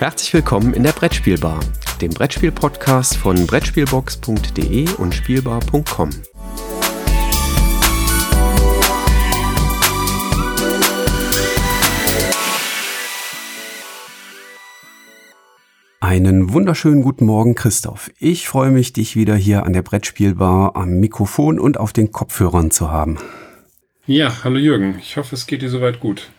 Herzlich willkommen in der Brettspielbar, dem Brettspiel-Podcast von Brettspielbox.de und Spielbar.com. Einen wunderschönen guten Morgen, Christoph. Ich freue mich, dich wieder hier an der Brettspielbar am Mikrofon und auf den Kopfhörern zu haben. Ja, hallo Jürgen. Ich hoffe, es geht dir soweit gut.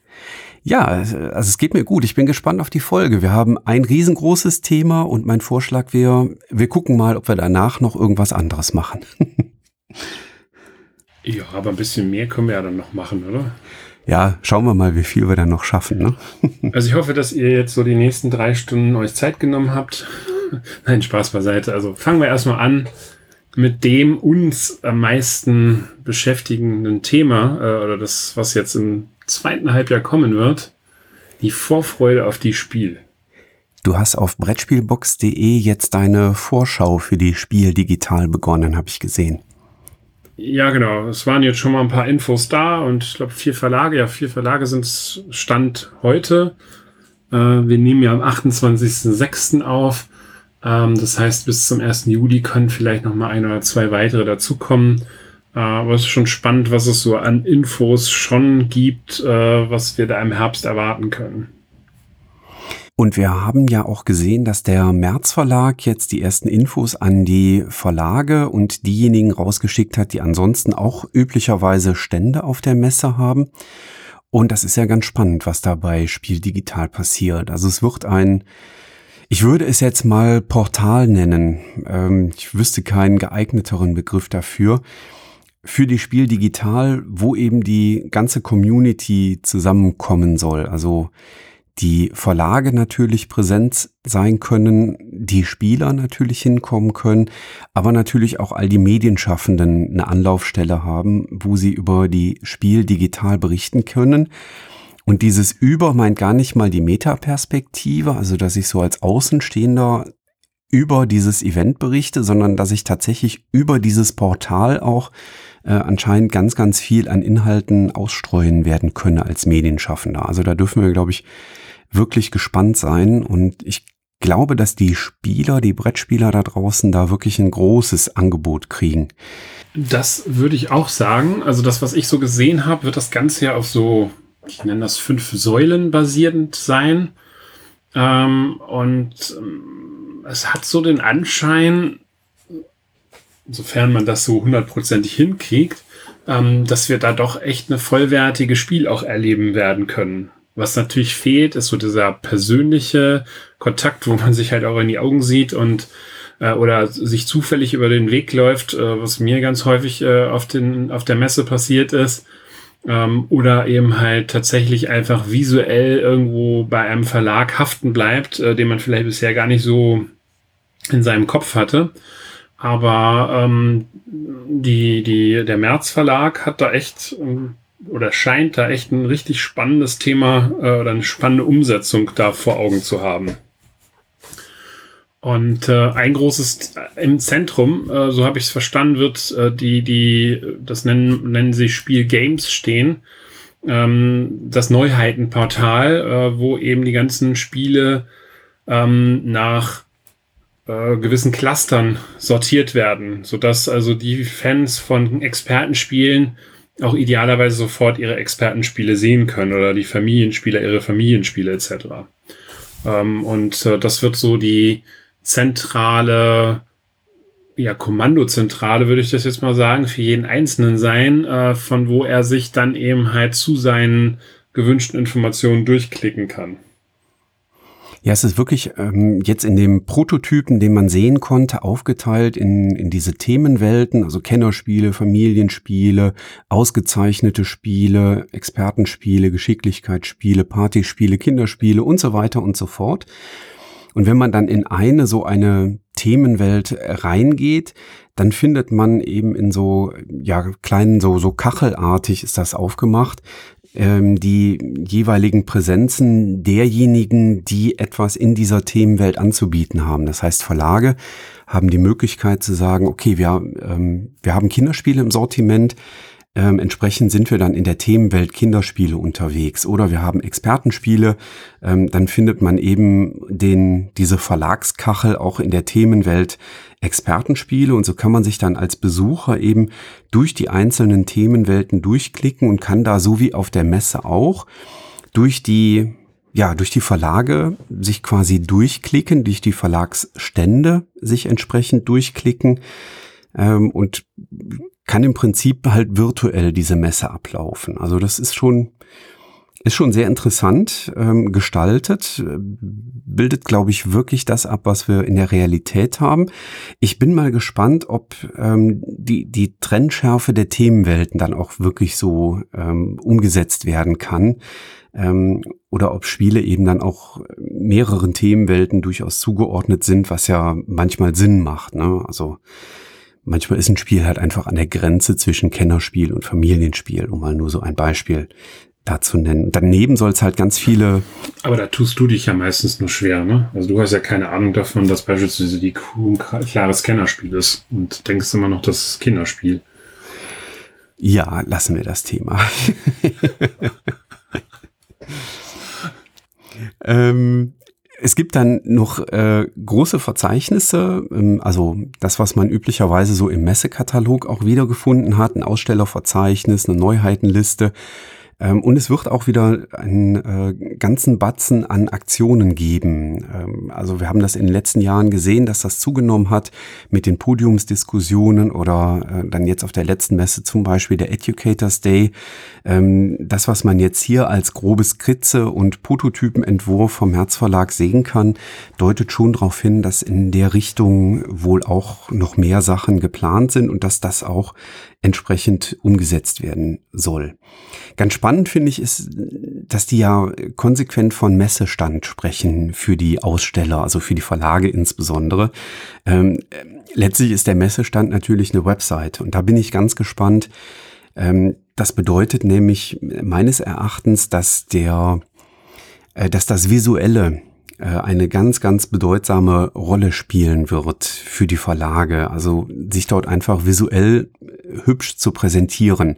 Ja, also es geht mir gut. Ich bin gespannt auf die Folge. Wir haben ein riesengroßes Thema und mein Vorschlag wäre, wir gucken mal, ob wir danach noch irgendwas anderes machen. ja, aber ein bisschen mehr können wir ja dann noch machen, oder? ja, schauen wir mal, wie viel wir dann noch schaffen. Ne? also ich hoffe, dass ihr jetzt so die nächsten drei Stunden euch Zeit genommen habt. Nein, Spaß beiseite. Also fangen wir erstmal an mit dem uns am meisten beschäftigenden Thema äh, oder das, was jetzt im zweiten Halbjahr kommen wird. Die Vorfreude auf die Spiel. Du hast auf Brettspielbox.de jetzt deine Vorschau für die Spiel digital begonnen, habe ich gesehen. Ja, genau. Es waren jetzt schon mal ein paar Infos da und ich glaube vier Verlage. Ja, vier Verlage sind Stand heute. Äh, wir nehmen ja am 28.06. auf. Ähm, das heißt, bis zum 1. Juli können vielleicht noch mal ein oder zwei weitere dazukommen. Aber es ist schon spannend, was es so an Infos schon gibt, äh, was wir da im Herbst erwarten können. Und wir haben ja auch gesehen, dass der März Verlag jetzt die ersten Infos an die Verlage und diejenigen rausgeschickt hat, die ansonsten auch üblicherweise Stände auf der Messe haben. Und das ist ja ganz spannend, was da bei Spiel Digital passiert. Also es wird ein, ich würde es jetzt mal Portal nennen. Ähm, ich wüsste keinen geeigneteren Begriff dafür. Für die Spiel Digital, wo eben die ganze Community zusammenkommen soll. Also die Verlage natürlich präsent sein können, die Spieler natürlich hinkommen können, aber natürlich auch all die Medienschaffenden eine Anlaufstelle haben, wo sie über die Spiel digital berichten können. Und dieses Über meint gar nicht mal die Metaperspektive, also dass ich so als Außenstehender über dieses Event berichte, sondern dass ich tatsächlich über dieses Portal auch äh, anscheinend ganz, ganz viel an Inhalten ausstreuen werden könne als Medienschaffender. Also da dürfen wir, glaube ich, wirklich gespannt sein und ich glaube, dass die Spieler, die Brettspieler da draußen da wirklich ein großes Angebot kriegen. Das würde ich auch sagen. Also das, was ich so gesehen habe, wird das Ganze ja auf so, ich nenne das fünf Säulen basierend sein. Ähm, und ähm, es hat so den Anschein, sofern man das so hundertprozentig hinkriegt, ähm, dass wir da doch echt eine vollwertige Spiel auch erleben werden können. Was natürlich fehlt, ist so dieser persönliche Kontakt, wo man sich halt auch in die Augen sieht und äh, oder sich zufällig über den Weg läuft, äh, was mir ganz häufig äh, auf, den, auf der Messe passiert ist. Ähm, oder eben halt tatsächlich einfach visuell irgendwo bei einem Verlag haften bleibt, äh, den man vielleicht bisher gar nicht so in seinem Kopf hatte. Aber ähm, die, die, der März Verlag hat da echt ähm, oder scheint da echt ein richtig spannendes Thema äh, oder eine spannende Umsetzung da vor Augen zu haben. Und äh, ein großes äh, im Zentrum, äh, so habe ich es verstanden, wird äh, die, die, das nennen, nennen sie Spiel Games stehen. Ähm, das Neuheitenportal, äh, wo eben die ganzen Spiele ähm, nach äh, gewissen Clustern sortiert werden, sodass also die Fans von Expertenspielen auch idealerweise sofort ihre Expertenspiele sehen können oder die Familienspieler ihre Familienspiele etc. Ähm, und äh, das wird so die zentrale, ja, Kommandozentrale, würde ich das jetzt mal sagen, für jeden Einzelnen sein, äh, von wo er sich dann eben halt zu seinen gewünschten Informationen durchklicken kann. Ja, es ist wirklich ähm, jetzt in dem Prototypen, den man sehen konnte, aufgeteilt in, in diese Themenwelten, also Kennerspiele, Familienspiele, ausgezeichnete Spiele, Expertenspiele, Geschicklichkeitsspiele, Partyspiele, Kinderspiele und so weiter und so fort. Und wenn man dann in eine so eine Themenwelt reingeht, dann findet man eben in so ja kleinen so so kachelartig ist das aufgemacht ähm, die jeweiligen Präsenzen derjenigen, die etwas in dieser Themenwelt anzubieten haben. Das heißt, Verlage haben die Möglichkeit zu sagen, okay, wir, ähm, wir haben Kinderspiele im Sortiment, Ähm, entsprechend sind wir dann in der Themenwelt Kinderspiele unterwegs oder wir haben Expertenspiele. Ähm, dann findet man eben den, diese Verlagskachel auch in der Themenwelt Expertenspiele und so kann man sich dann als Besucher eben durch die einzelnen Themenwelten durchklicken und kann da so wie auf der Messe auch durch die ja, durch die Verlage sich quasi durchklicken, durch die Verlagsstände sich entsprechend durchklicken ähm, und kann im Prinzip halt virtuell diese Messe ablaufen. Also das ist schon, ist schon sehr interessant ähm, gestaltet, bildet, glaube ich, wirklich das ab, was wir in der Realität haben. Ich bin mal gespannt, ob ähm, die, die Trendschärfe der Themenwelten dann auch wirklich so ähm, umgesetzt werden kann. Ähm, oder ob Spiele eben dann auch mehreren Themenwelten durchaus zugeordnet sind, was ja manchmal Sinn macht. Ne? Also manchmal ist ein Spiel halt einfach an der Grenze zwischen Kennerspiel und Familienspiel, um mal nur so ein Beispiel dazu nennen. Daneben soll es halt ganz viele. Aber da tust du dich ja meistens nur schwer, ne? Also du hast ja keine Ahnung davon, dass beispielsweise die Kuh ein klares Kennerspiel ist und denkst immer noch, das ist Kinderspiel. Ja, lassen wir das Thema. ähm, es gibt dann noch äh, große Verzeichnisse, ähm, also das, was man üblicherweise so im Messekatalog auch wiedergefunden hat, ein Ausstellerverzeichnis, eine Neuheitenliste. Ähm, und es wird auch wieder einen äh, ganzen Batzen an Aktionen geben. Ähm, also wir haben das in den letzten Jahren gesehen, dass das zugenommen hat mit den Podiumsdiskussionen oder äh, dann jetzt auf der letzten Messe zum Beispiel der Educators Day. Ähm, das, was man jetzt hier als grobe Skizze und Prototypenentwurf vom Herzverlag sehen kann, deutet schon darauf hin, dass in der Richtung wohl auch noch mehr Sachen geplant sind und dass das auch entsprechend umgesetzt werden soll. Ganz spannend finde ich ist, dass die ja konsequent von Messestand sprechen für die Aussteller, also für die Verlage insbesondere. Ähm, letztlich ist der Messestand natürlich eine Website und da bin ich ganz gespannt. Ähm, das bedeutet nämlich meines Erachtens, dass der, äh, dass das Visuelle äh, eine ganz, ganz bedeutsame Rolle spielen wird für die Verlage. Also sich dort einfach visuell hübsch zu präsentieren.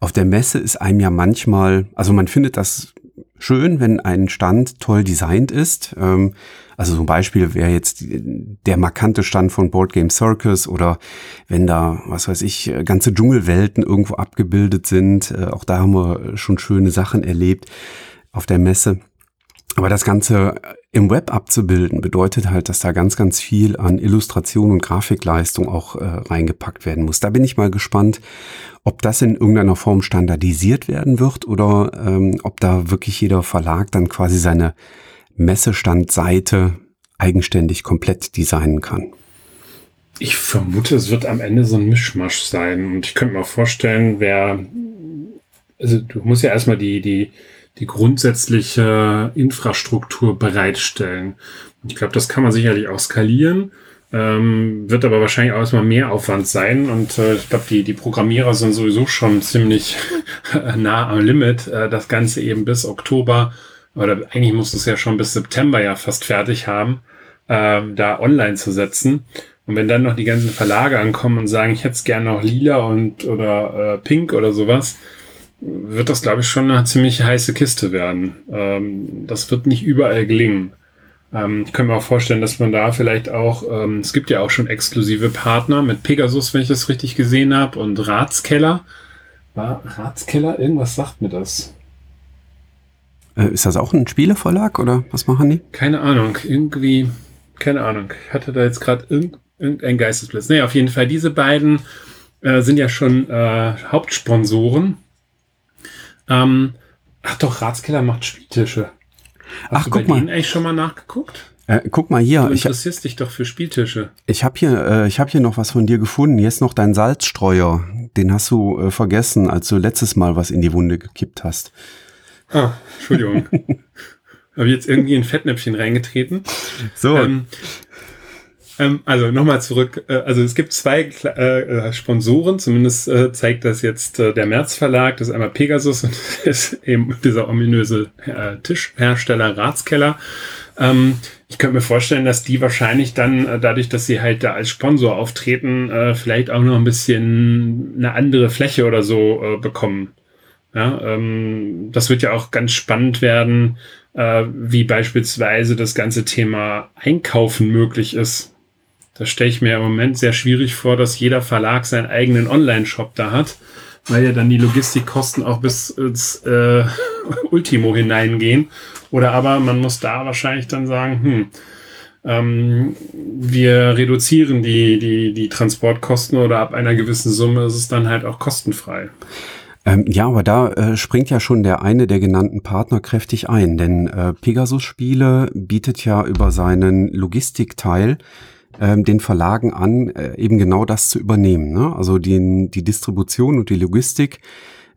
Auf der Messe ist einem ja manchmal, also man findet das schön, wenn ein Stand toll designt ist. Ähm, also zum Beispiel wäre jetzt der markante Stand von Board Game Circus oder wenn da, was weiß ich, ganze Dschungelwelten irgendwo abgebildet sind. Äh, auch da haben wir schon schöne Sachen erlebt auf der Messe. Aber das Ganze im Web abzubilden bedeutet halt, dass da ganz, ganz viel an Illustration und Grafikleistung auch äh, reingepackt werden muss. Da bin ich mal gespannt, ob das in irgendeiner Form standardisiert werden wird oder ähm, ob da wirklich jeder Verlag dann quasi seine Messestandseite eigenständig komplett designen kann. Ich vermute, es wird am Ende so ein Mischmasch sein. Und ich könnte mir vorstellen, wer, also du musst ja erstmal die, die, die grundsätzliche Infrastruktur bereitstellen. Ich glaube, das kann man sicherlich auch skalieren, ähm, wird aber wahrscheinlich auch erstmal mehr Aufwand sein. Und äh, ich glaube, die, die Programmierer sind sowieso schon ziemlich nah am Limit, äh, das Ganze eben bis Oktober oder eigentlich muss es ja schon bis September ja fast fertig haben, äh, da online zu setzen. Und wenn dann noch die ganzen Verlage ankommen und sagen, ich hätte es gerne noch lila und oder äh, pink oder sowas, wird das, glaube ich, schon eine ziemlich heiße Kiste werden. Ähm, das wird nicht überall gelingen. Ähm, ich kann mir auch vorstellen, dass man da vielleicht auch, ähm, es gibt ja auch schon exklusive Partner mit Pegasus, wenn ich das richtig gesehen habe, und Ratskeller. War Ratskeller? Irgendwas sagt mir das. Äh, ist das auch ein Spieleverlag oder was machen die? Keine Ahnung. Irgendwie, keine Ahnung. Ich hatte da jetzt gerade irgend, irgendein Geistesblitz. Nee, auf jeden Fall, diese beiden äh, sind ja schon äh, Hauptsponsoren ähm, ach doch, Ratskeller macht Spieltische. Hast ach, du guck bei mal. eigentlich schon mal nachgeguckt? Äh, guck mal hier. Du interessierst ich, dich doch für Spieltische. Ich habe hier, äh, ich habe hier noch was von dir gefunden. Jetzt noch dein Salzstreuer. Den hast du äh, vergessen, als du letztes Mal was in die Wunde gekippt hast. Ah, Entschuldigung. habe jetzt irgendwie ein Fettnäpfchen reingetreten. So. Ähm, Ähm, also nochmal zurück. Äh, also es gibt zwei äh, Sponsoren, zumindest äh, zeigt das jetzt äh, der März Verlag. Das ist einmal Pegasus und das ist eben dieser ominöse äh, Tischhersteller Ratskeller. Ähm, ich könnte mir vorstellen, dass die wahrscheinlich dann, äh, dadurch, dass sie halt da als Sponsor auftreten, äh, vielleicht auch noch ein bisschen eine andere Fläche oder so äh, bekommen. Ja, ähm, das wird ja auch ganz spannend werden, äh, wie beispielsweise das ganze Thema Einkaufen möglich ist. Das stelle ich mir im Moment sehr schwierig vor, dass jeder Verlag seinen eigenen Online-Shop da hat, weil ja dann die Logistikkosten auch bis ins äh, Ultimo hineingehen. Oder aber man muss da wahrscheinlich dann sagen, hm, ähm, wir reduzieren die, die, die Transportkosten oder ab einer gewissen Summe ist es dann halt auch kostenfrei. Ähm, ja, aber da äh, springt ja schon der eine der genannten Partner kräftig ein, denn äh, Pegasus Spiele bietet ja über seinen Logistikteil ähm, den Verlagen an, äh, eben genau das zu übernehmen. Ne? Also den, die Distribution und die Logistik.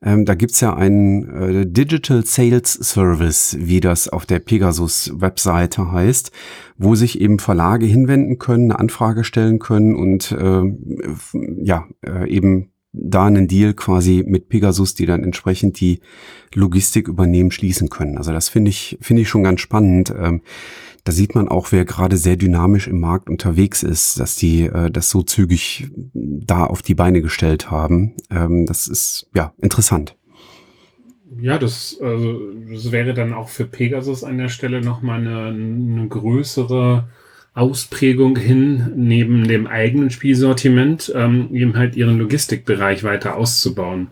Ähm, da gibt's ja einen äh, Digital Sales Service, wie das auf der Pegasus-Webseite heißt, wo sich eben Verlage hinwenden können, eine Anfrage stellen können und äh, ja, äh, eben da einen Deal quasi mit Pegasus, die dann entsprechend die Logistik übernehmen, schließen können. Also das finde ich, finde ich schon ganz spannend. Ähm, da sieht man auch, wer gerade sehr dynamisch im Markt unterwegs ist, dass die äh, das so zügig da auf die Beine gestellt haben. Ähm, das ist ja interessant. Ja, das, also, das wäre dann auch für Pegasus an der Stelle nochmal eine, eine größere Ausprägung hin, neben dem eigenen Spielsortiment, ähm, eben halt ihren Logistikbereich weiter auszubauen.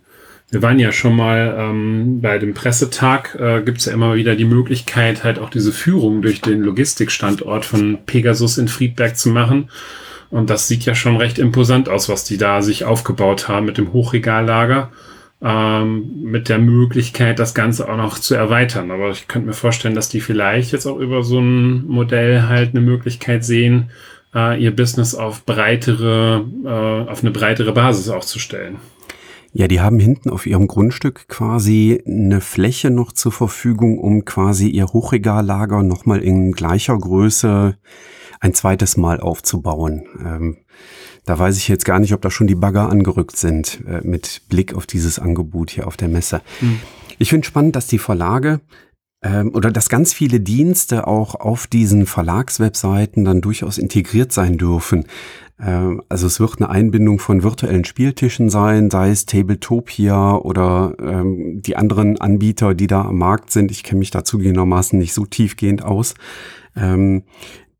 Wir waren ja schon mal ähm, bei dem Pressetag, äh, gibt es ja immer wieder die Möglichkeit, halt auch diese Führung durch den Logistikstandort von Pegasus in Friedberg zu machen. Und das sieht ja schon recht imposant aus, was die da sich aufgebaut haben mit dem Hochregallager ähm, mit der Möglichkeit, das Ganze auch noch zu erweitern. Aber ich könnte mir vorstellen, dass die vielleicht jetzt auch über so ein Modell halt eine Möglichkeit sehen, äh, ihr Business auf breitere, äh, auf eine breitere Basis aufzustellen. Ja, die haben hinten auf ihrem Grundstück quasi eine Fläche noch zur Verfügung, um quasi ihr Hochregallager nochmal in gleicher Größe ein zweites Mal aufzubauen. Ähm, da weiß ich jetzt gar nicht, ob da schon die Bagger angerückt sind äh, mit Blick auf dieses Angebot hier auf der Messe. Mhm. Ich finde spannend, dass die Verlage ähm, oder dass ganz viele Dienste auch auf diesen Verlagswebseiten dann durchaus integriert sein dürfen. Ähm, also es wird eine Einbindung von virtuellen Spieltischen sein, sei es Tabletopia oder ähm, die anderen Anbieter, die da am Markt sind. Ich kenne mich da zugegebenermaßen nicht so tiefgehend aus. Ähm,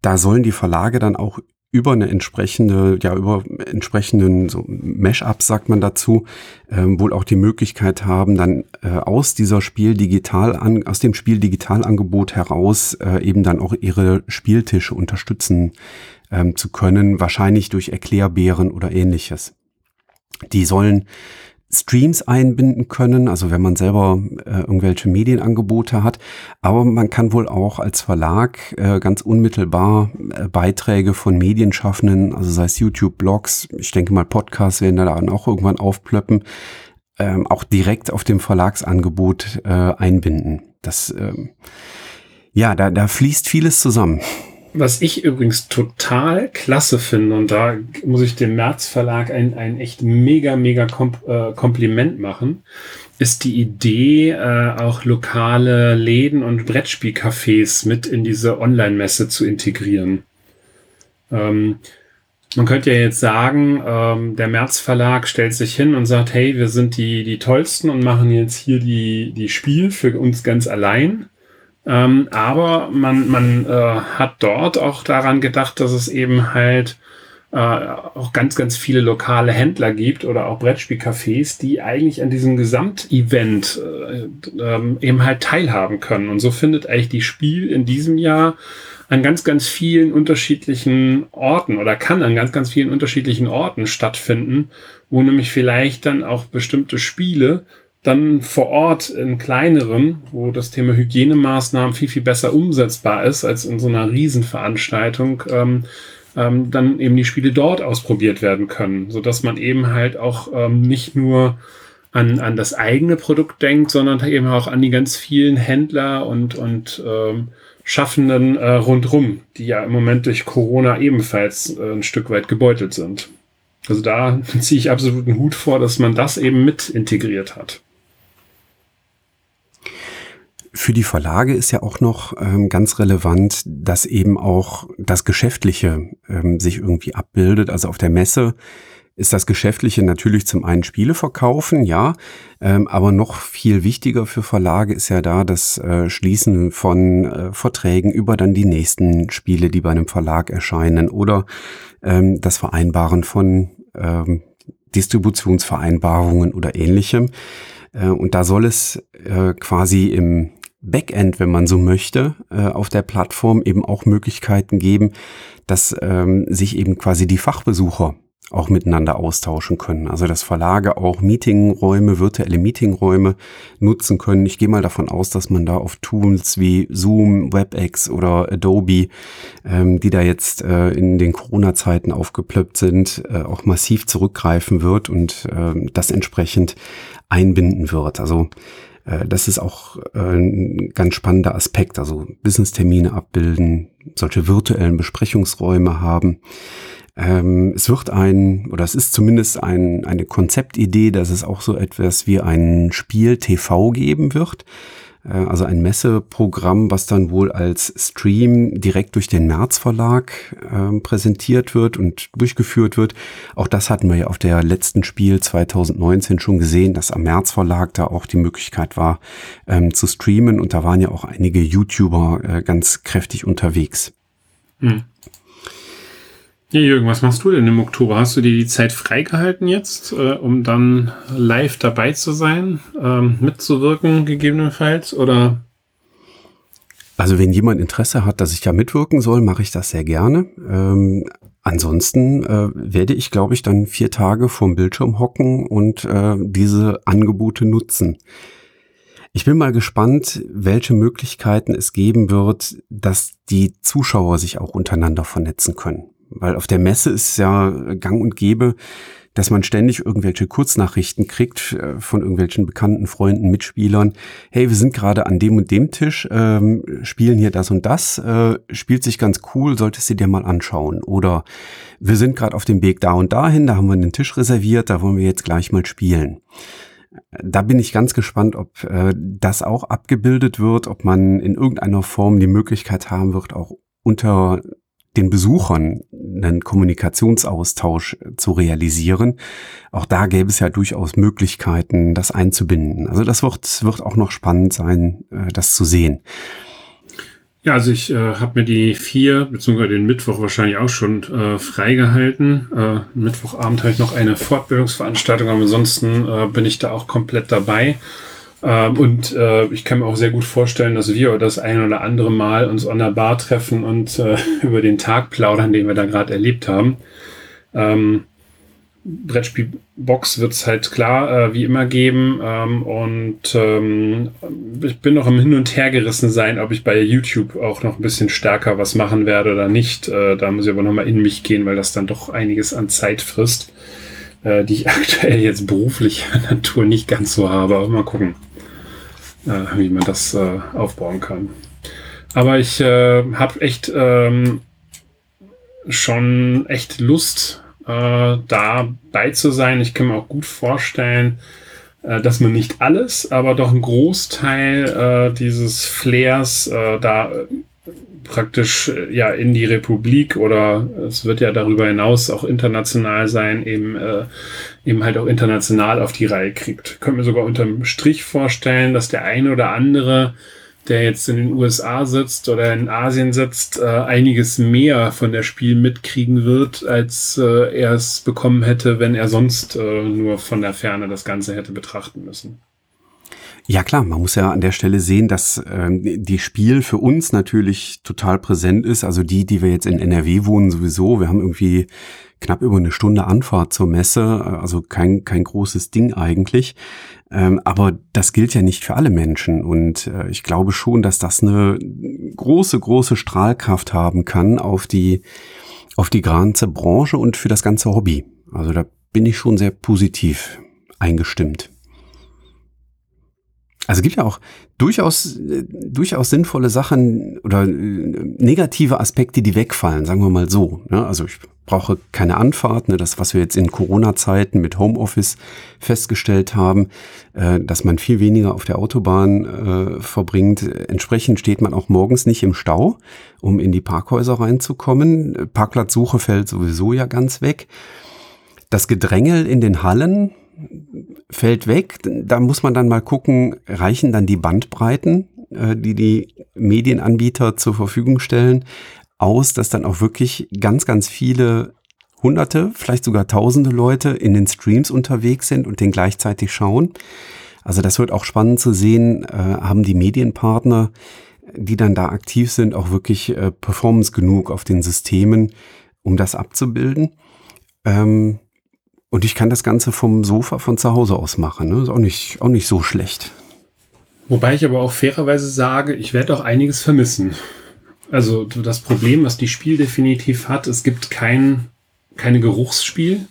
da sollen die Verlage dann auch über eine entsprechende, ja, über entsprechenden so Mesh-Ups, sagt man dazu, ähm, wohl auch die Möglichkeit haben, dann äh, aus dieser Spiel digital an, aus dem Spiel Digitalangebot heraus äh, eben dann auch ihre Spieltische unterstützen ähm, zu können, wahrscheinlich durch Erklärbären oder ähnliches. Die sollen Streams einbinden können, also wenn man selber äh, irgendwelche Medienangebote hat. Aber man kann wohl auch als Verlag äh, ganz unmittelbar äh, Beiträge von Medienschaffenden, also sei es YouTube-Blogs, ich denke mal Podcasts werden da dann auch irgendwann aufplöppen, ähm, auch direkt auf dem Verlagsangebot äh, einbinden. Das, ähm, ja, da, da fließt vieles zusammen. Was ich übrigens total klasse finde, und da muss ich dem März Verlag ein, ein echt mega, mega Kom äh, Kompliment machen, ist die Idee, äh, auch lokale Läden und Brettspielcafés mit in diese Online-Messe zu integrieren. Ähm, man könnte ja jetzt sagen, ähm, der März Verlag stellt sich hin und sagt, hey, wir sind die, die tollsten und machen jetzt hier die, die Spiel für uns ganz allein. Ähm, aber man, man äh, hat dort auch daran gedacht, dass es eben halt äh, auch ganz, ganz viele lokale Händler gibt oder auch Brettspielcafés, die eigentlich an diesem Gesamtevent äh, ähm, eben halt teilhaben können. Und so findet eigentlich die Spiel in diesem Jahr an ganz, ganz vielen unterschiedlichen Orten oder kann an ganz, ganz vielen unterschiedlichen Orten stattfinden, wo nämlich vielleicht dann auch bestimmte Spiele dann vor Ort in kleineren, wo das Thema Hygienemaßnahmen viel, viel besser umsetzbar ist als in so einer Riesenveranstaltung, ähm, ähm, dann eben die Spiele dort ausprobiert werden können, so dass man eben halt auch ähm, nicht nur an, an das eigene Produkt denkt, sondern eben auch an die ganz vielen Händler und, und ähm, Schaffenden äh, rundrum, die ja im Moment durch Corona ebenfalls äh, ein Stück weit gebeutelt sind. Also da ziehe ich absolut einen Hut vor, dass man das eben mit integriert hat. Für die Verlage ist ja auch noch ähm, ganz relevant, dass eben auch das Geschäftliche ähm, sich irgendwie abbildet. Also auf der Messe ist das Geschäftliche natürlich zum einen Spiele verkaufen, ja, ähm, aber noch viel wichtiger für Verlage ist ja da das äh, Schließen von äh, Verträgen über dann die nächsten Spiele, die bei einem Verlag erscheinen oder ähm, das Vereinbaren von ähm, Distributionsvereinbarungen oder ähnlichem. Äh, und da soll es äh, quasi im Backend, wenn man so möchte, äh, auf der Plattform eben auch Möglichkeiten geben, dass ähm, sich eben quasi die Fachbesucher auch miteinander austauschen können. Also dass Verlage auch Meetingräume, virtuelle Meetingräume nutzen können. Ich gehe mal davon aus, dass man da auf Tools wie Zoom, WebEx oder Adobe, ähm, die da jetzt äh, in den Corona-Zeiten aufgeplöppt sind, äh, auch massiv zurückgreifen wird und äh, das entsprechend einbinden wird. Also das ist auch äh, ein ganz spannender Aspekt. Also Business-Termine abbilden, solche virtuellen Besprechungsräume haben. Ähm, es wird ein, oder es ist zumindest ein, eine Konzeptidee, dass es auch so etwas wie ein Spiel TV geben wird. Äh, also ein Messeprogramm, was dann wohl als Stream direkt durch den März Verlag äh, präsentiert wird und durchgeführt wird. Auch das hatten wir ja auf der letzten Spiel 2019 schon gesehen, dass am März Verlag da auch die Möglichkeit war ähm, zu streamen und da waren ja auch einige YouTuber äh, ganz kräftig unterwegs. Hm. Ja, Jürgen, was machst du denn im Oktober? Hast du dir die Zeit freigehalten jetzt, äh, um dann live dabei zu sein, ähm, mitzuwirken gegebenenfalls? Oder? Also wenn jemand Interesse hat, dass ich da mitwirken soll, mache ich das sehr gerne. Ähm, ansonsten äh, werde ich, glaube ich, dann vier Tage vorm Bildschirm hocken und äh, diese Angebote nutzen. Ich bin mal gespannt, welche Möglichkeiten es geben wird, dass die Zuschauer sich auch untereinander vernetzen können. Weil auf der Messe ist ja gang und gäbe, dass man ständig irgendwelche Kurznachrichten kriegt äh, von irgendwelchen bekannten Freunden, Mitspielern. Hey, wir sind gerade an dem und dem Tisch, ähm, spielen hier das und das, äh, spielt sich ganz cool, solltest du dir mal anschauen. Oder wir sind gerade auf dem Weg da und dahin, da haben wir einen Tisch reserviert, da wollen wir jetzt gleich mal spielen. Da bin ich ganz gespannt, ob äh, das auch abgebildet wird, ob man in irgendeiner Form die Möglichkeit haben wird, auch unter den Besuchern einen Kommunikationsaustausch zu realisieren. Auch da gäbe es ja durchaus Möglichkeiten, das einzubinden. Also das wird, wird auch noch spannend sein, äh, das zu sehen. Ja, also ich äh, habe mir die vier, beziehungsweise den Mittwoch wahrscheinlich auch schon äh, freigehalten. Äh, Mittwochabend habe ich noch eine Fortbildungsveranstaltung, aber ansonsten äh, bin ich da auch komplett dabei. Ähm, und äh, ich kann mir auch sehr gut vorstellen, dass wir das ein oder andere Mal uns an der Bar treffen und äh, über den Tag plaudern, den wir da gerade erlebt haben. Ähm, Brettspielbox wird es halt klar äh, wie immer geben. Ähm, und ähm, ich bin noch im Hin und Her gerissen sein, ob ich bei YouTube auch noch ein bisschen stärker was machen werde oder nicht. Äh, da muss ich aber nochmal in mich gehen, weil das dann doch einiges an Zeit frisst, äh, die ich aktuell jetzt beruflicher Natur nicht ganz so habe. Aber mal gucken wie man das äh, aufbauen kann. Aber ich äh, habe echt ähm, schon echt Lust, äh, dabei zu sein. Ich kann mir auch gut vorstellen, äh, dass man nicht alles, aber doch einen Großteil äh, dieses Flairs äh, da praktisch äh, ja in die Republik oder es wird ja darüber hinaus auch international sein, eben, äh, eben halt auch international auf die Reihe kriegt. Ich könnte mir sogar unterm Strich vorstellen, dass der eine oder andere, der jetzt in den USA sitzt oder in Asien sitzt, äh, einiges mehr von der Spiel mitkriegen wird, als äh, er es bekommen hätte, wenn er sonst äh, nur von der Ferne das Ganze hätte betrachten müssen. Ja klar, man muss ja an der Stelle sehen, dass ähm, die Spiel für uns natürlich total präsent ist. Also die, die wir jetzt in NRW wohnen, sowieso. Wir haben irgendwie knapp über eine Stunde Anfahrt zur Messe, also kein, kein großes Ding eigentlich. Ähm, aber das gilt ja nicht für alle Menschen. Und äh, ich glaube schon, dass das eine große, große Strahlkraft haben kann auf die, auf die ganze Branche und für das ganze Hobby. Also da bin ich schon sehr positiv eingestimmt. Also gibt ja auch durchaus, äh, durchaus sinnvolle Sachen oder äh, negative Aspekte, die wegfallen, sagen wir mal so. Ne? Also ich brauche keine Anfahrt, ne? das, was wir jetzt in Corona-Zeiten mit Homeoffice festgestellt haben, äh, dass man viel weniger auf der Autobahn verbringt. Entsprechend steht man auch morgens nicht im Stau, um in die Parkhäuser reinzukommen. Parkplatzsuche fällt sowieso ja ganz weg. Das Gedrängel in den Hallen, fällt weg. Da muss man dann mal gucken, reichen dann die Bandbreiten, äh, die die Medienanbieter zur Verfügung stellen, aus, dass dann auch wirklich ganz, ganz viele Hunderte, vielleicht sogar Tausende Leute in den Streams unterwegs sind und den gleichzeitig schauen. Also das wird auch spannend zu sehen, äh, haben die Medienpartner, die dann da aktiv sind, auch wirklich äh, Performance genug auf den Systemen, um das abzubilden. Ähm, und ich kann das Ganze vom Sofa von zu Hause aus machen. Ne? Ist auch nicht, auch nicht so schlecht. Wobei ich aber auch fairerweise sage, ich werde auch einiges vermissen. Also das Problem, was die Spiel definitiv hat, es gibt kein, keine Geruchsspiel.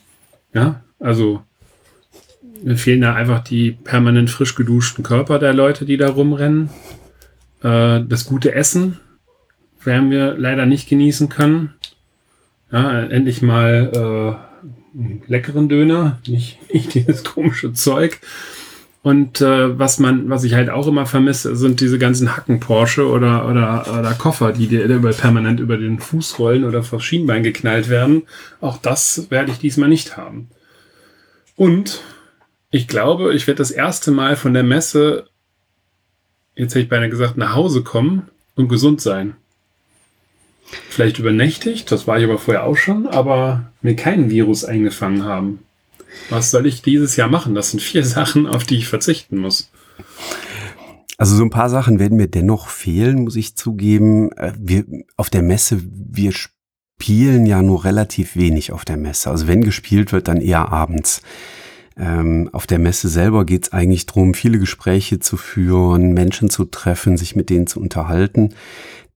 Ja, also mir fehlen da einfach die permanent frisch geduschten Körper der Leute, die da rumrennen. Äh, das gute Essen werden wir leider nicht genießen können. Ja, endlich mal äh, leckeren Döner, nicht, nicht dieses komische Zeug. Und äh, was man, was ich halt auch immer vermisse, sind diese ganzen Hacken Porsche oder, oder, oder Koffer, die dir über, permanent über den Fuß rollen oder vor Schienbein geknallt werden. Auch das werde ich diesmal nicht haben. Und ich glaube, ich werde das erste Mal von der Messe, jetzt hätte ich beinahe gesagt, nach Hause kommen und gesund sein. Vielleicht übernächtigt, das war ich aber vorher auch schon, aber mir keinen Virus eingefangen haben. Was soll ich dieses Jahr machen? Das sind vier Sachen, auf die ich verzichten muss. Also so ein paar Sachen werden mir dennoch fehlen, muss ich zugeben. Äh, wir auf der Messe, wir spielen ja nur relativ wenig auf der Messe. Also wenn gespielt wird, dann eher abends. Ähm, auf der Messe selber geht es eigentlich darum, viele Gespräche zu führen, Menschen zu treffen, sich mit denen zu unterhalten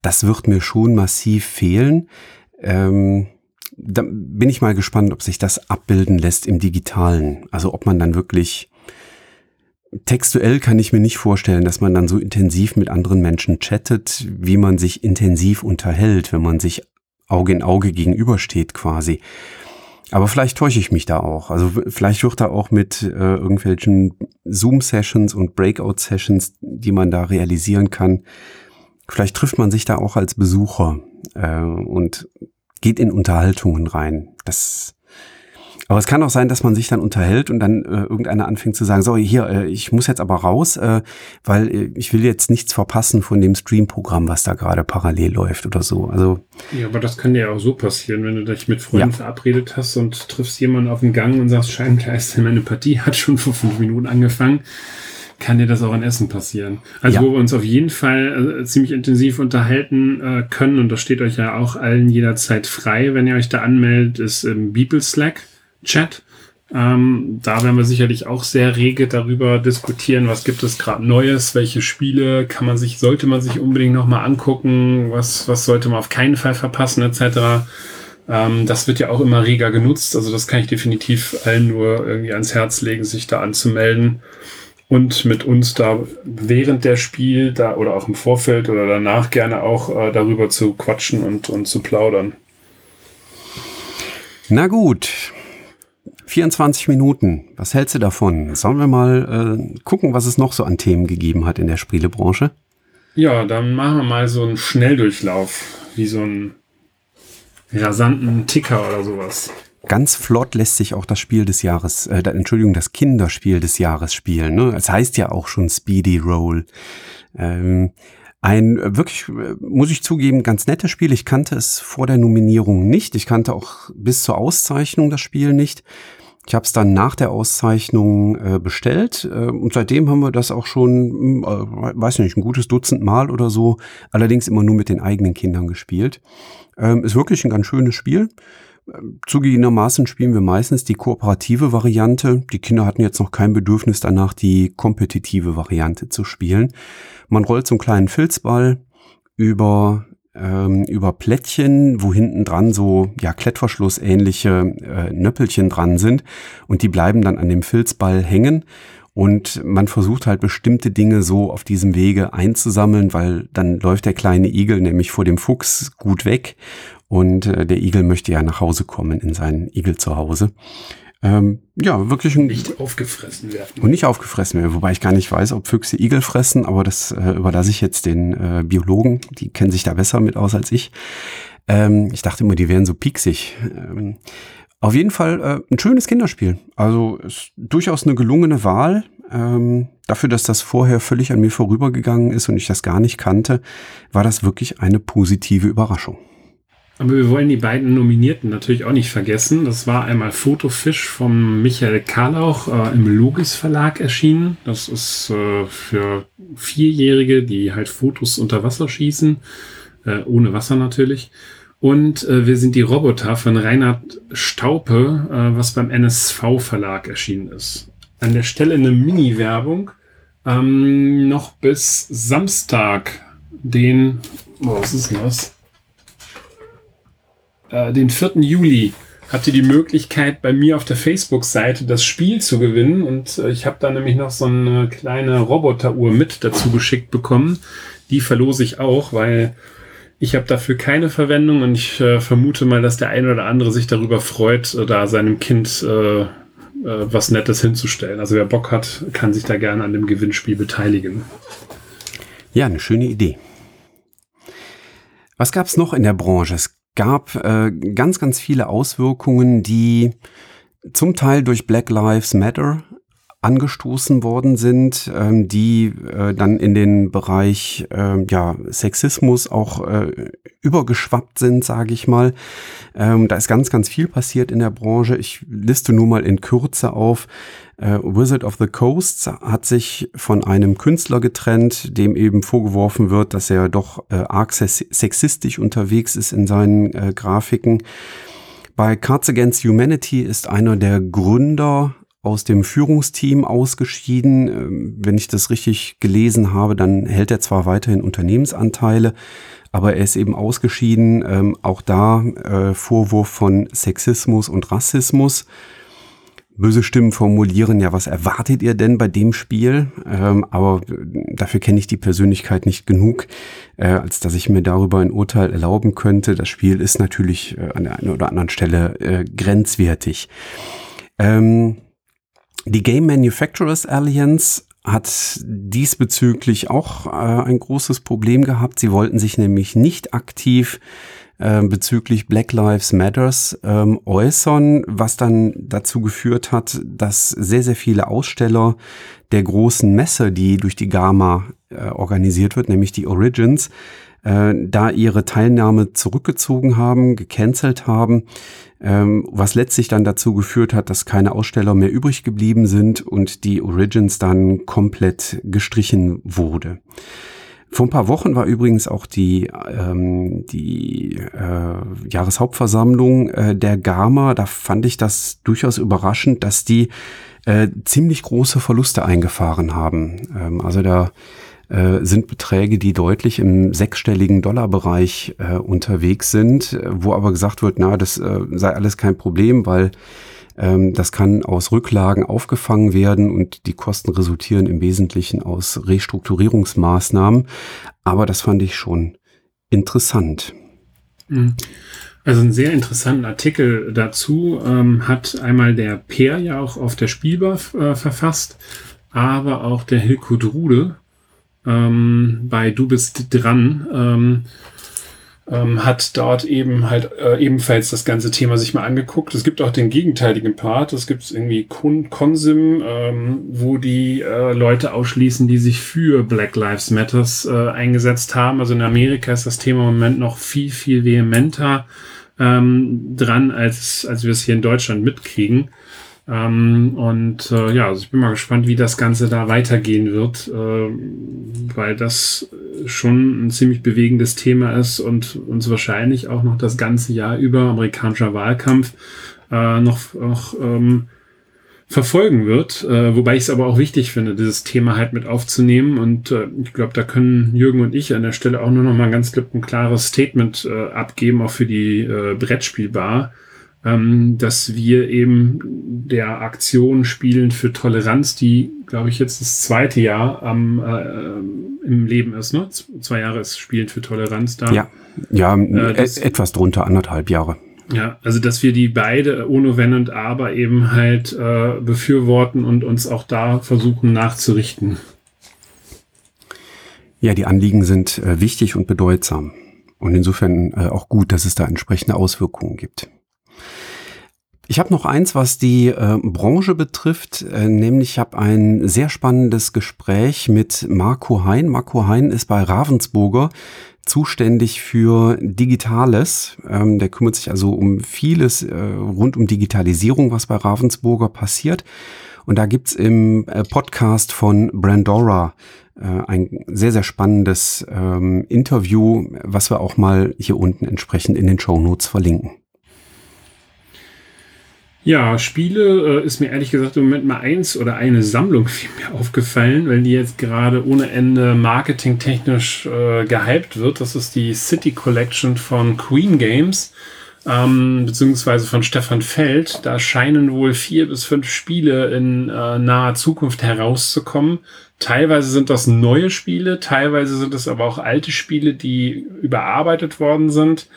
das wird mir schon massiv fehlen. Ähm, da bin ich mal gespannt, ob sich das abbilden lässt im digitalen. Also ob man dann wirklich textuell kann ich mir nicht vorstellen, dass man dann so intensiv mit anderen Menschen chattet, wie man sich intensiv unterhält, wenn man sich Auge in Auge gegenübersteht quasi. Aber vielleicht täusche ich mich da auch. Also vielleicht wird da auch mit äh, irgendwelchen Zoom-Sessions und Breakout-Sessions, die man da realisieren kann, Vielleicht trifft man sich da auch als Besucher äh, und geht in Unterhaltungen rein. Das aber es kann auch sein, dass man sich dann unterhält und dann äh, irgendeiner anfängt zu sagen, so hier, äh, ich muss jetzt aber raus, äh, weil äh, ich will jetzt nichts verpassen von dem Stream-Programm, was da gerade parallel läuft oder so. Also ja, aber das kann dir ja auch so passieren, wenn du dich mit Freunden ja. verabredet hast und triffst jemanden auf dem Gang und sagst, scheinbar ist meine Partie hat schon vor fünf Minuten angefangen kann dir das auch in Essen passieren. Also ja. wo wir uns auf jeden Fall äh, ziemlich intensiv unterhalten äh, können, und das steht euch ja auch allen jederzeit frei, wenn ihr euch da anmeldet, ist im Beeple Slack Chat. Ähm, da werden wir sicherlich auch sehr rege darüber diskutieren, was gibt es gerade Neues, welche Spiele kann man sich, sollte man sich unbedingt nochmal angucken, was, was sollte man auf keinen Fall verpassen, etc. Ähm, das wird ja auch immer reger genutzt, also das kann ich definitiv allen nur irgendwie ans Herz legen, sich da anzumelden und mit uns da während der Spiel da oder auch im Vorfeld oder danach gerne auch äh, darüber zu quatschen und, und zu plaudern. Na gut. 24 Minuten. Was hältst du davon? Sollen wir mal äh, gucken, was es noch so an Themen gegeben hat in der Spielebranche? Ja, dann machen wir mal so einen Schnelldurchlauf, wie so einen rasanten Ticker oder sowas. Ganz flott lässt sich auch das Spiel des Jahres, äh, Entschuldigung, das Kinderspiel des Jahres spielen. Ne? Es heißt ja auch schon Speedy Roll. Ähm, ein wirklich, äh, muss ich zugeben, ganz nettes Spiel. Ich kannte es vor der Nominierung nicht. Ich kannte auch bis zur Auszeichnung das Spiel nicht. Ich habe es dann nach der Auszeichnung äh, bestellt äh, und seitdem haben wir das auch schon, hm, äh, weiß nicht, ein gutes Dutzend Mal oder so, allerdings immer nur mit den eigenen Kindern gespielt. Ähm, ist wirklich ein ganz schönes Spiel. Zugegebenermaßen spielen wir meistens die kooperative Variante. Die Kinder hatten jetzt noch kein Bedürfnis danach, die kompetitive Variante zu spielen. Man rollt so einen kleinen Filzball über ähm, über Plättchen, wo hinten dran so ja Klettverschluss ähnliche äh, Nöppelchen dran sind und die bleiben dann an dem Filzball hängen Und man versucht halt bestimmte Dinge so auf diesem Wege einzusammeln, weil dann läuft der kleine Igel nämlich vor dem Fuchs gut weg und äh, der Igel möchte ja nach Hause kommen in sein Igel zu Hause. Ähm, ja, wirklich ein. Nicht aufgefressen werden. Und nicht aufgefressen werden, wobei ich gar nicht weiß, ob Füchse Igel fressen, aber das äh, überlasse ich jetzt den äh, Biologen, die kennen sich da besser mit aus als ich. Ähm, ich dachte immer, die wären so pieksig. Ähm, auf jeden Fall äh, ein schönes Kinderspiel. Also ist durchaus eine gelungene Wahl. Ähm, dafür, dass das vorher völlig an mir vorübergegangen ist und ich das gar nicht kannte, war das wirklich eine positive Überraschung. Aber wir wollen die beiden Nominierten natürlich auch nicht vergessen. Das war einmal Fotofisch von Michael Karlauch äh, im Logis Verlag erschienen. Das ist äh, für Vierjährige, die halt Fotos unter Wasser schießen, äh, ohne Wasser natürlich. Und äh, wir sind die Roboter von Reinhard Staupe, äh, was beim NSV Verlag erschienen ist. An der Stelle eine Mini-Werbung. Ähm, noch bis Samstag, den, oh, was ist denn das? Äh, den 4. Juli habt ihr die Möglichkeit, bei mir auf der Facebook-Seite das Spiel zu gewinnen. Und äh, ich habe da nämlich noch so eine kleine Roboteruhr mit dazu geschickt bekommen. Die verlose ich auch, weil ich habe dafür keine Verwendung und ich äh, vermute mal, dass der eine oder andere sich darüber freut, äh, da seinem Kind äh, äh, was Nettes hinzustellen. Also wer Bock hat, kann sich da gerne an dem Gewinnspiel beteiligen. Ja, eine schöne Idee. Was gab es noch in der Branche? Es gab äh, ganz, ganz viele Auswirkungen, die zum Teil durch Black Lives Matter angestoßen worden sind, ähm, die äh, dann in den Bereich äh, ja, Sexismus auch äh, übergeschwappt sind, sage ich mal. Ähm, da ist ganz, ganz viel passiert in der Branche. Ich liste nur mal in Kürze auf. Äh, Wizard of the Coast hat sich von einem Künstler getrennt, dem eben vorgeworfen wird, dass er doch äh, arg sexistisch unterwegs ist in seinen äh, Grafiken. Bei Cards Against Humanity ist einer der Gründer aus dem Führungsteam ausgeschieden. Ähm, wenn ich das richtig gelesen habe, dann hält er zwar weiterhin Unternehmensanteile, aber er ist eben ausgeschieden. Ähm, auch da äh, Vorwurf von Sexismus und Rassismus. Böse Stimmen formulieren, ja, was erwartet ihr denn bei dem Spiel? Ähm, aber äh, dafür kenne ich die Persönlichkeit nicht genug, äh, als dass ich mir darüber ein Urteil erlauben könnte. Das Spiel ist natürlich an der einen oder anderen Stelle grenzwertig. Die Game Manufacturers Alliance hat diesbezüglich auch äh, ein großes Problem gehabt. Sie wollten sich nämlich nicht aktiv äh, bezüglich Black Lives Matters ähm, äußern, was dann dazu geführt hat, dass sehr, sehr viele Aussteller der großen Messe, die durch die GAMA äh, organisiert wird, nämlich die Origins, äh, da ihre Teilnahme zurückgezogen haben, gecancelt haben, ähm, was letztlich dann dazu geführt hat, dass keine Aussteller mehr übrig geblieben sind und die Origins dann komplett gestrichen wurde. Vor ein paar Wochen war übrigens auch die, ähm, die äh, Jahreshauptversammlung äh, der GAMA. Da fand ich das durchaus überraschend, dass die äh, ziemlich große Verluste eingefahren haben. Ähm, also da äh, sind Beträge, die deutlich im sechsstelligen Dollarbereich äh, unterwegs sind, wo aber gesagt wird, na, das äh, sei alles kein Problem, weil ähm, das kann aus Rücklagen aufgefangen werden und die Kosten resultieren im Wesentlichen aus Restrukturierungsmaßnahmen. Aber das fand ich schon interessant. Mhm. Also einen sehr interessanten Artikel dazu ähm, hat einmal der Peer ja auch auf der Spielbar äh, verfasst, aber auch der Hilko Drude ähm, bei Du bist dran, ähm, ähm, hat dort eben halt äh, ebenfalls das ganze Thema sich mal angeguckt. Es gibt auch den gegenteiligen Part. Es gibt irgendwie Con Consim, ähm, wo die äh, Leute ausschließen, die sich für Black Lives Matters äh, eingesetzt haben. Also in Amerika ist das Thema im Moment noch viel, viel vehementer ähm, dran, als, als wir es hier in Deutschland mitkriegen. Ähm, und äh, ja, also ich bin mal gespannt, wie das Ganze da weitergehen wird, äh, weil das schon ein ziemlich bewegendes Thema ist und uns wahrscheinlich auch noch das ganze Jahr über amerikanischer Wahlkampf äh, noch, noch ähm, verfolgen wird. Äh, wobei ich es aber auch wichtig finde, dieses Thema halt mit aufzunehmen. Und äh, ich glaube, da können Jürgen und ich an der Stelle auch nur noch mal ganz klipp ein klares Statement äh, abgeben, auch für die äh, Brettspielbar ähm, dass wir eben der Aktion Spielen für Toleranz, die glaube ich, jetzt das zweite Jahr am, äh, im Leben ist. Ne? Zwei Jahre ist Spielen für Toleranz da. Ja, ja äh, das, etwas drunter, anderthalb Jahre. Ja, also dass wir die beide ohne Wenn und Aber eben halt äh, befürworten und uns auch da versuchen nachzurichten. Ja, die Anliegen sind äh, wichtig und bedeutsam. Und insofern äh, auch gut, dass es da entsprechende Auswirkungen gibt. Ich habe noch eins, was die äh, Branche betrifft, äh, nämlich ich habe ein sehr spannendes Gespräch mit Marco Hein. Marco Hein ist bei Ravensburger zuständig für Digitales. Ähm, der kümmert sich also um vieles äh, rund um Digitalisierung, was bei Ravensburger passiert. Und da gibt's im äh, Podcast von Brandora äh, ein sehr, sehr spannendes ähm, Interview, was wir auch mal hier unten entsprechend in den Show Notes verlinken. Ja, Spiele äh, ist mir ehrlich gesagt im Moment mal eins oder eine Sammlung viel mehr aufgefallen, weil die jetzt gerade ohne Ende marketingtechnisch äh, gehypt wird. Das ist die City Collection von Queen Games, ähm, beziehungsweise von Stefan Feld. Da scheinen wohl vier bis fünf Spiele in äh, naher Zukunft herauszukommen. Teilweise sind das neue Spiele, teilweise sind es aber auch alte Spiele, die überarbeitet worden sind.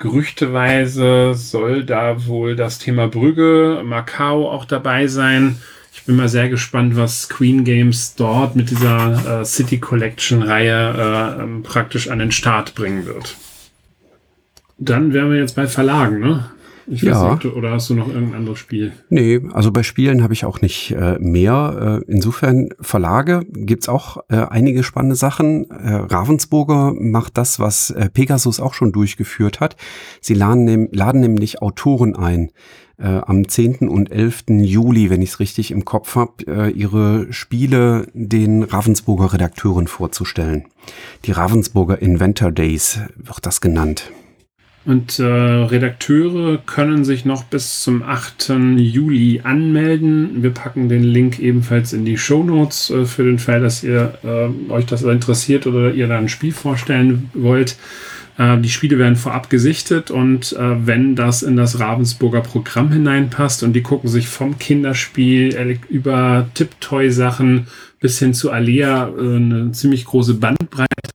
Gerüchteweise soll da wohl das Thema Brügge, Macau auch dabei sein. Ich bin mal sehr gespannt, was Queen Games dort mit dieser äh, City Collection Reihe äh, ähm, praktisch an den Start bringen wird. Dann wären wir jetzt bei Verlagen, ne? Ich ja. Nicht, oder hast du noch irgendein anderes Spiel? Nee, also bei Spielen habe ich auch nicht äh, mehr. Äh, insofern Verlage gibt's auch äh, einige spannende Sachen. Äh, Ravensburger macht das, was äh, Pegasus auch schon durchgeführt hat. Sie laden, nehm, laden nämlich Autoren ein. Äh, am 10. und 11. Juli, wenn ich es richtig im Kopf habe, äh, ihre Spiele den Ravensburger Redakteuren vorzustellen. Die Ravensburger Inventor Days wird das genannt. Und äh, Redakteure können sich noch bis zum 8. Juli anmelden. Wir packen den Link ebenfalls in die Show Notes äh, für den Fall, dass ihr äh, euch das interessiert oder ihr da ein Spiel vorstellen wollt. Äh, die Spiele werden vorab gesichtet und äh, wenn das in das Ravensburger Programm hineinpasst und die gucken sich vom Kinderspiel über Tipptoy-Sachen bis hin zu Alea äh, eine ziemlich große Bandbreite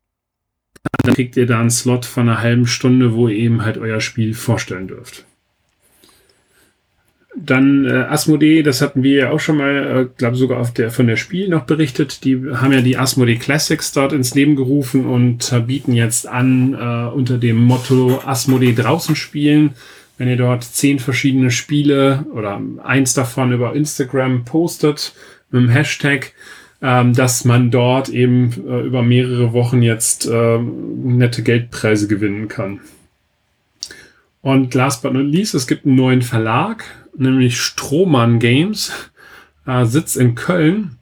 dann kriegt ihr da einen Slot von einer halben Stunde, wo ihr eben halt euer Spiel vorstellen dürft. Dann äh, Asmodee, das hatten wir ja auch schon mal, äh, glaube sogar auf der von der Spiel noch berichtet. Die haben ja die Asmodee Classics dort ins Leben gerufen und äh, bieten jetzt an äh, unter dem Motto Asmodee draußen spielen. Wenn ihr dort zehn verschiedene Spiele oder eins davon über Instagram postet mit dem Hashtag, ähm, dass man dort eben äh, über mehrere Wochen jetzt äh, nette Geldpreise gewinnen kann. Und last but not least, es gibt einen neuen Verlag, nämlich Strohmann Games, äh, Sitz in Köln,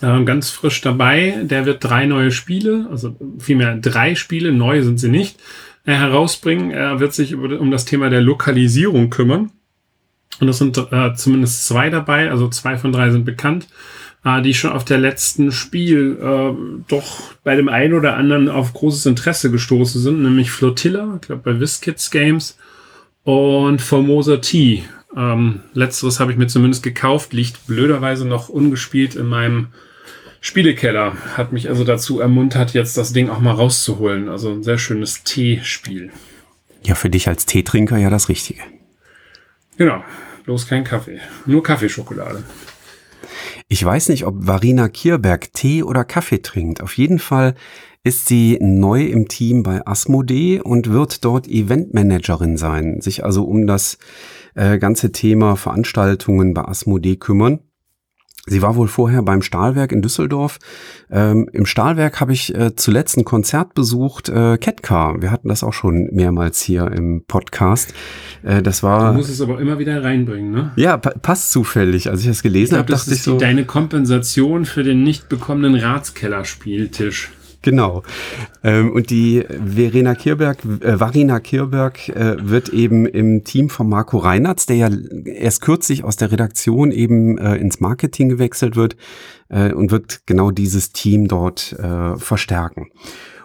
äh, ganz frisch dabei. Der wird drei neue Spiele, also vielmehr drei Spiele, neu sind sie nicht, äh, herausbringen. Er wird sich über, um das Thema der Lokalisierung kümmern. Und es sind äh, zumindest zwei dabei, also zwei von drei sind bekannt die schon auf der letzten Spiel äh, doch bei dem einen oder anderen auf großes Interesse gestoßen sind, nämlich Flotilla, ich glaube bei WizKids Games und Formosa T. Ähm, letzteres habe ich mir zumindest gekauft, liegt blöderweise noch ungespielt in meinem Spielekeller. Hat mich also dazu ermuntert, jetzt das Ding auch mal rauszuholen. Also ein sehr schönes Teespiel. Ja, für dich als Teetrinker ja das Richtige. Genau, bloß kein Kaffee. Nur Kaffeeschokolade. Ich weiß nicht, ob Varina Kierberg Tee oder Kaffee trinkt. Auf jeden Fall ist sie neu im Team bei Asmodee und wird dort Eventmanagerin sein, sich also um das äh, ganze Thema Veranstaltungen bei Asmodee kümmern. Sie war wohl vorher beim Stahlwerk in Düsseldorf. Ähm, Im Stahlwerk habe ich äh, zuletzt ein Konzert besucht, äh, Catcar. Wir hatten das auch schon mehrmals hier im Podcast. Äh, das war. Du musst es aber immer wieder reinbringen, ne? Ja, pa passt zufällig. Als ich das gelesen habe, dachte ich so. Das ist deine Kompensation für den nicht bekommenen Ratskeller-Spieltisch. Genau. Ähm, und die Verena Kirberg, äh, Varina Kirberg äh, wird eben im Team von Marco Reinhardt, der ja erst kürzlich aus der Redaktion eben äh, ins Marketing gewechselt wird äh, und wird genau dieses Team dort äh, verstärken.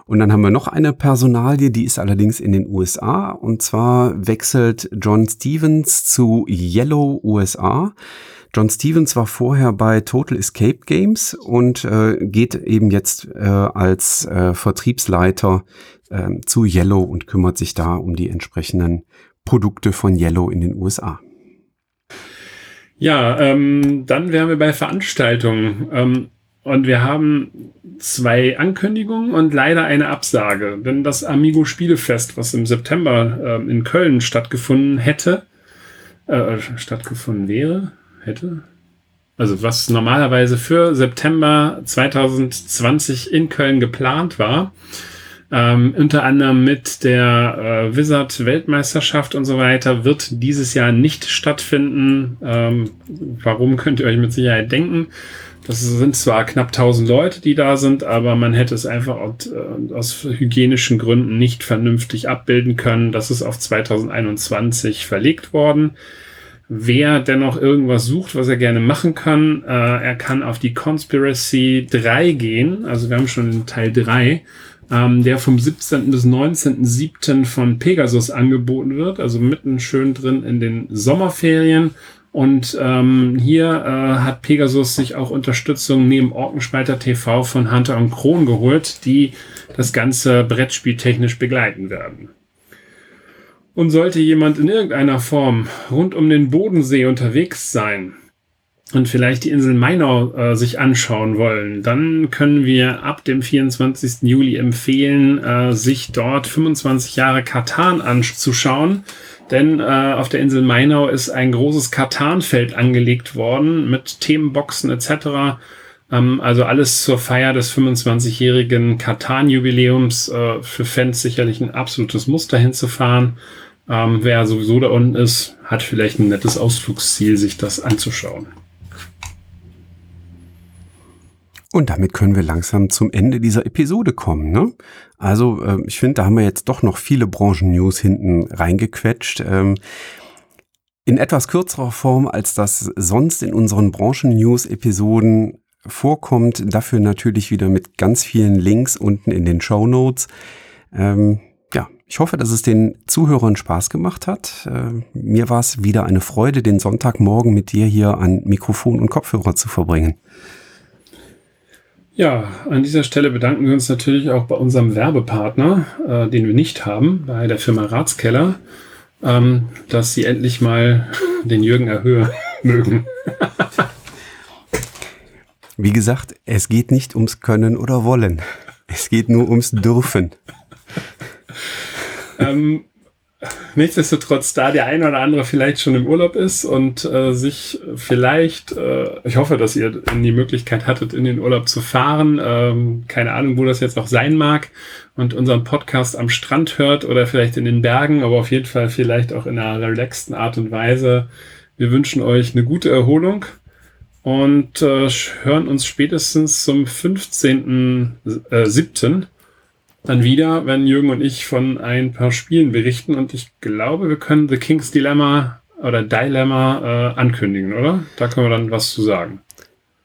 Und dann haben wir noch eine Personalie, die ist allerdings in den USA. Und zwar wechselt John Stevens zu Yellow USA. John Stevens war vorher bei Total Escape Games und äh, geht eben jetzt äh, als äh, Vertriebsleiter äh, zu Yellow und kümmert sich da um die entsprechenden Produkte von Yellow in den USA. Ja, ähm, dann wären wir bei Veranstaltungen. Ähm, und wir haben zwei Ankündigungen und leider eine Absage. Denn das Amigo Spielefest, was im September äh, in Köln stattgefunden hätte, äh, stattgefunden wäre, hätte, also was normalerweise für September 2020 in Köln geplant war, ähm, unter anderem mit der äh, Wizard Weltmeisterschaft und so weiter, wird dieses Jahr nicht stattfinden. Ähm, warum könnt ihr euch mit Sicherheit denken? Das sind zwar knapp 1000 Leute, die da sind, aber man hätte es einfach äh, aus hygienischen Gründen nicht vernünftig abbilden können. Das ist auf 2021 verlegt worden. Wer dennoch irgendwas sucht, was er gerne machen kann, äh, er kann auf die Conspiracy 3 gehen. Also wir haben schon Teil 3 ähm, der vom 17. bis 19.07. von Pegasus angeboten wird, also mitten schön drin in den Sommerferien. Und ähm, hier äh, hat Pegasus sich auch Unterstützung neben Orkenspalter TV von Hunter und Kron geholt, die das ganze Brettspiel technisch begleiten werden. Und sollte jemand in irgendeiner Form rund um den Bodensee unterwegs sein, und vielleicht die Insel Mainau äh, sich anschauen wollen, dann können wir ab dem 24. Juli empfehlen, äh, sich dort 25 Jahre Katan anzuschauen. Denn äh, auf der Insel Mainau ist ein großes Katanfeld angelegt worden mit Themenboxen etc. Ähm, also alles zur Feier des 25-jährigen Katan-Jubiläums. Äh, für Fans sicherlich ein absolutes Muster hinzufahren. Ähm, wer sowieso da unten ist, hat vielleicht ein nettes Ausflugsziel, sich das anzuschauen. Und damit können wir langsam zum Ende dieser Episode kommen. Ne? Also äh, ich finde, da haben wir jetzt doch noch viele Branchen-News hinten reingequetscht. Ähm, in etwas kürzerer Form, als das sonst in unseren Branchen-News-Episoden vorkommt. Dafür natürlich wieder mit ganz vielen Links unten in den Show Notes. Ähm, ja, ich hoffe, dass es den Zuhörern Spaß gemacht hat. Äh, mir war es wieder eine Freude, den Sonntagmorgen mit dir hier an Mikrofon und Kopfhörer zu verbringen. Ja, an dieser Stelle bedanken wir uns natürlich auch bei unserem Werbepartner, äh, den wir nicht haben, bei der Firma Ratskeller, ähm, dass sie endlich mal den Jürgen erhöhen mögen. Wie gesagt, es geht nicht ums Können oder Wollen. Es geht nur ums Dürfen. ähm, nichtsdestotrotz, da der eine oder andere vielleicht schon im Urlaub ist und äh, sich vielleicht, äh, ich hoffe, dass ihr die Möglichkeit hattet, in den Urlaub zu fahren. Ähm, keine Ahnung, wo das jetzt noch sein mag und unseren Podcast am Strand hört oder vielleicht in den Bergen, aber auf jeden Fall vielleicht auch in einer relaxten Art und Weise. Wir wünschen euch eine gute Erholung und äh, hören uns spätestens zum 15.07 dann wieder, wenn Jürgen und ich von ein paar Spielen berichten. Und ich glaube, wir können The King's Dilemma oder Dilemma äh, ankündigen, oder? Da können wir dann was zu sagen.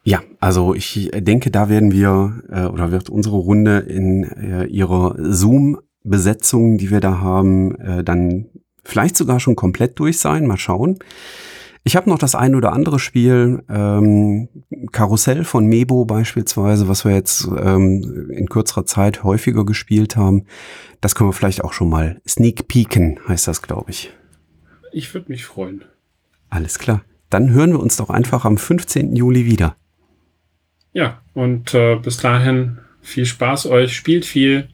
Ja, also ich denke, da werden wir äh, oder wird unsere Runde in äh, ihrer Zoom-Besetzung, die wir da haben, äh, dann vielleicht sogar schon komplett durch sein. Mal schauen. Ich habe noch das ein oder andere Spiel, ähm, Karussell von Mebo beispielsweise, was wir jetzt ähm, in kürzerer Zeit häufiger gespielt haben. Das können wir vielleicht auch schon mal sneak peeken, heißt das, glaube ich. Ich würde mich freuen. Alles klar. Dann hören wir uns doch einfach am 15. Juli wieder. Ja, und äh, bis dahin viel Spaß euch, spielt viel.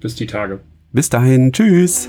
Bis die Tage. Bis dahin, tschüss.